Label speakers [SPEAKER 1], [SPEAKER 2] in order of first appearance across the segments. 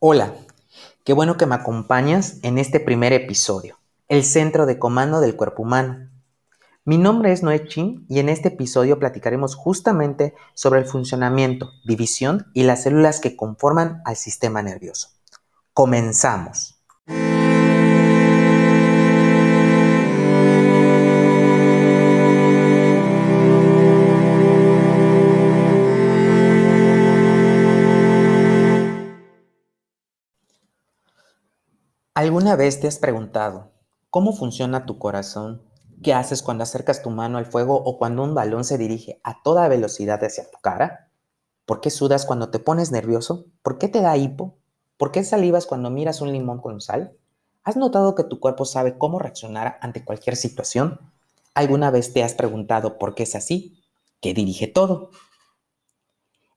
[SPEAKER 1] Hola, qué bueno que me acompañas en este primer episodio, el centro de comando del cuerpo humano. Mi nombre es Noé Chin y en este episodio platicaremos justamente sobre el funcionamiento, división y las células que conforman al sistema nervioso. Comenzamos. ¿Alguna vez te has preguntado cómo funciona tu corazón? ¿Qué haces cuando acercas tu mano al fuego o cuando un balón se dirige a toda velocidad hacia tu cara? ¿Por qué sudas cuando te pones nervioso? ¿Por qué te da hipo? ¿Por qué salivas cuando miras un limón con sal? ¿Has notado que tu cuerpo sabe cómo reaccionar ante cualquier situación? ¿Alguna vez te has preguntado por qué es así? ¿Qué dirige todo?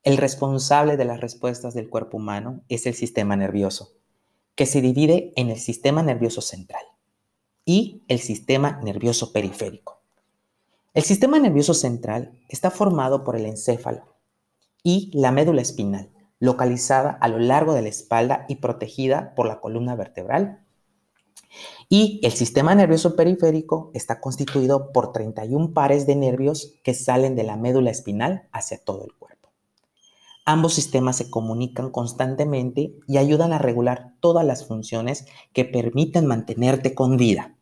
[SPEAKER 1] El responsable de las respuestas del cuerpo humano es el sistema nervioso que se divide en el sistema nervioso central y el sistema nervioso periférico. El sistema nervioso central está formado por el encéfalo y la médula espinal, localizada a lo largo de la espalda y protegida por la columna vertebral. Y el sistema nervioso periférico está constituido por 31 pares de nervios que salen de la médula espinal hacia todo el cuerpo. Ambos sistemas se comunican constantemente y ayudan a regular todas las funciones que permiten mantenerte con vida.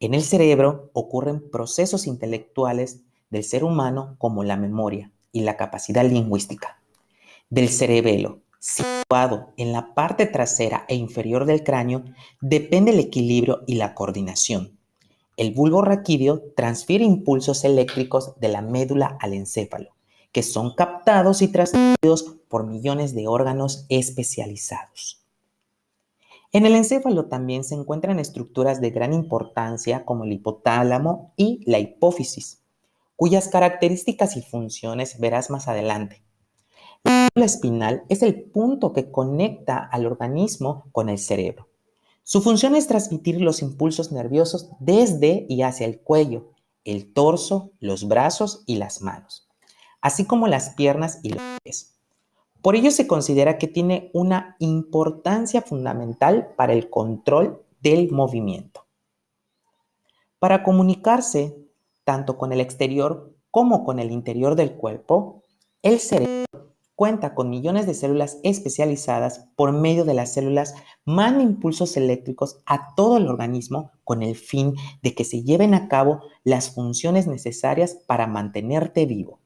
[SPEAKER 1] En el cerebro ocurren procesos intelectuales del ser humano como la memoria y la capacidad lingüística. Del cerebelo, situado en la parte trasera e inferior del cráneo, depende el equilibrio y la coordinación. El bulbo raquídeo transfiere impulsos eléctricos de la médula al encéfalo que son captados y transmitidos por millones de órganos especializados. En el encéfalo también se encuentran estructuras de gran importancia como el hipotálamo y la hipófisis, cuyas características y funciones verás más adelante. La médula espinal es el punto que conecta al organismo con el cerebro. Su función es transmitir los impulsos nerviosos desde y hacia el cuello, el torso, los brazos y las manos así como las piernas y los pies. Por ello se considera que tiene una importancia fundamental para el control del movimiento. Para comunicarse tanto con el exterior como con el interior del cuerpo, el cerebro cuenta con millones de células especializadas por medio de las células manda impulsos eléctricos a todo el organismo con el fin de que se lleven a cabo las funciones necesarias para mantenerte vivo.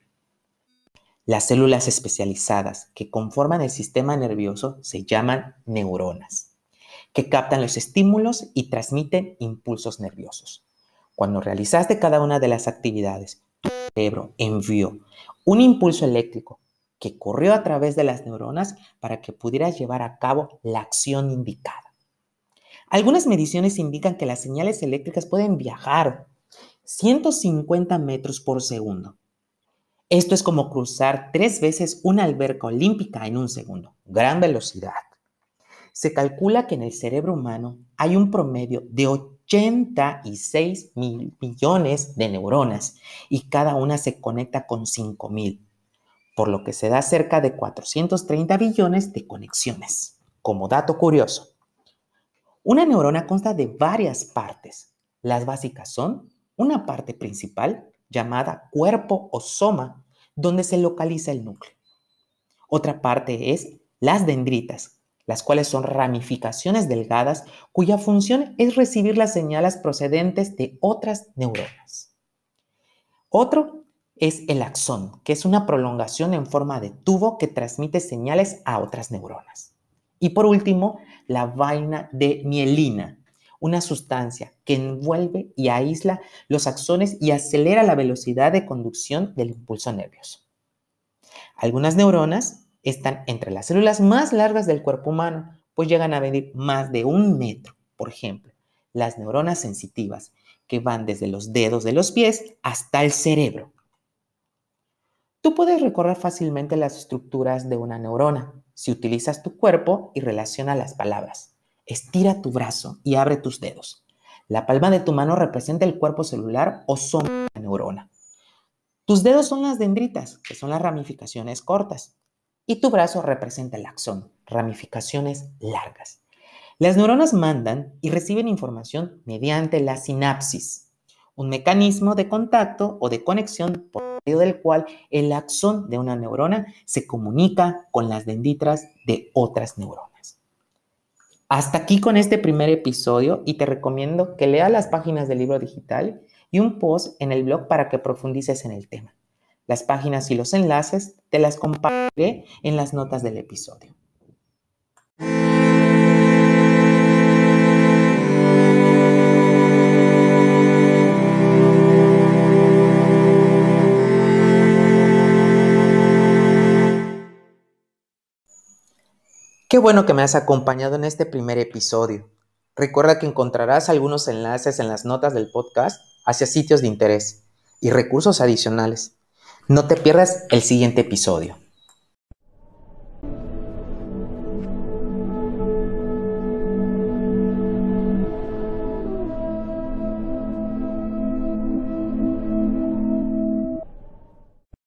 [SPEAKER 1] Las células especializadas que conforman el sistema nervioso se llaman neuronas, que captan los estímulos y transmiten impulsos nerviosos. Cuando realizaste cada una de las actividades, tu cerebro envió un impulso eléctrico que corrió a través de las neuronas para que pudieras llevar a cabo la acción indicada. Algunas mediciones indican que las señales eléctricas pueden viajar 150 metros por segundo esto es como cruzar tres veces una alberca olímpica en un segundo. Gran velocidad. Se calcula que en el cerebro humano hay un promedio de 86 mil millones de neuronas y cada una se conecta con 5 mil, por lo que se da cerca de 430 billones de conexiones. Como dato curioso, una neurona consta de varias partes. Las básicas son una parte principal llamada cuerpo o soma donde se localiza el núcleo. Otra parte es las dendritas, las cuales son ramificaciones delgadas cuya función es recibir las señales procedentes de otras neuronas. Otro es el axón, que es una prolongación en forma de tubo que transmite señales a otras neuronas. Y por último, la vaina de mielina, una sustancia que envuelve y aísla los axones y acelera la velocidad de conducción del impulso nervioso. Algunas neuronas están entre las células más largas del cuerpo humano, pues llegan a medir más de un metro. Por ejemplo, las neuronas sensitivas, que van desde los dedos de los pies hasta el cerebro. Tú puedes recorrer fácilmente las estructuras de una neurona si utilizas tu cuerpo y relaciona las palabras. Estira tu brazo y abre tus dedos. La palma de tu mano representa el cuerpo celular o son la neurona. Tus dedos son las dendritas, que son las ramificaciones cortas. y tu brazo representa el axón, ramificaciones largas. Las neuronas mandan y reciben información mediante la sinapsis, un mecanismo de contacto o de conexión por medio del cual el axón de una neurona se comunica con las dendritas de otras neuronas. Hasta aquí con este primer episodio y te recomiendo que leas las páginas del libro digital y un post en el blog para que profundices en el tema. Las páginas y los enlaces te las compartiré en las notas del episodio. Qué bueno que me has acompañado en este primer episodio. Recuerda que encontrarás algunos enlaces en las notas del podcast hacia sitios de interés y recursos adicionales. No te pierdas el siguiente episodio.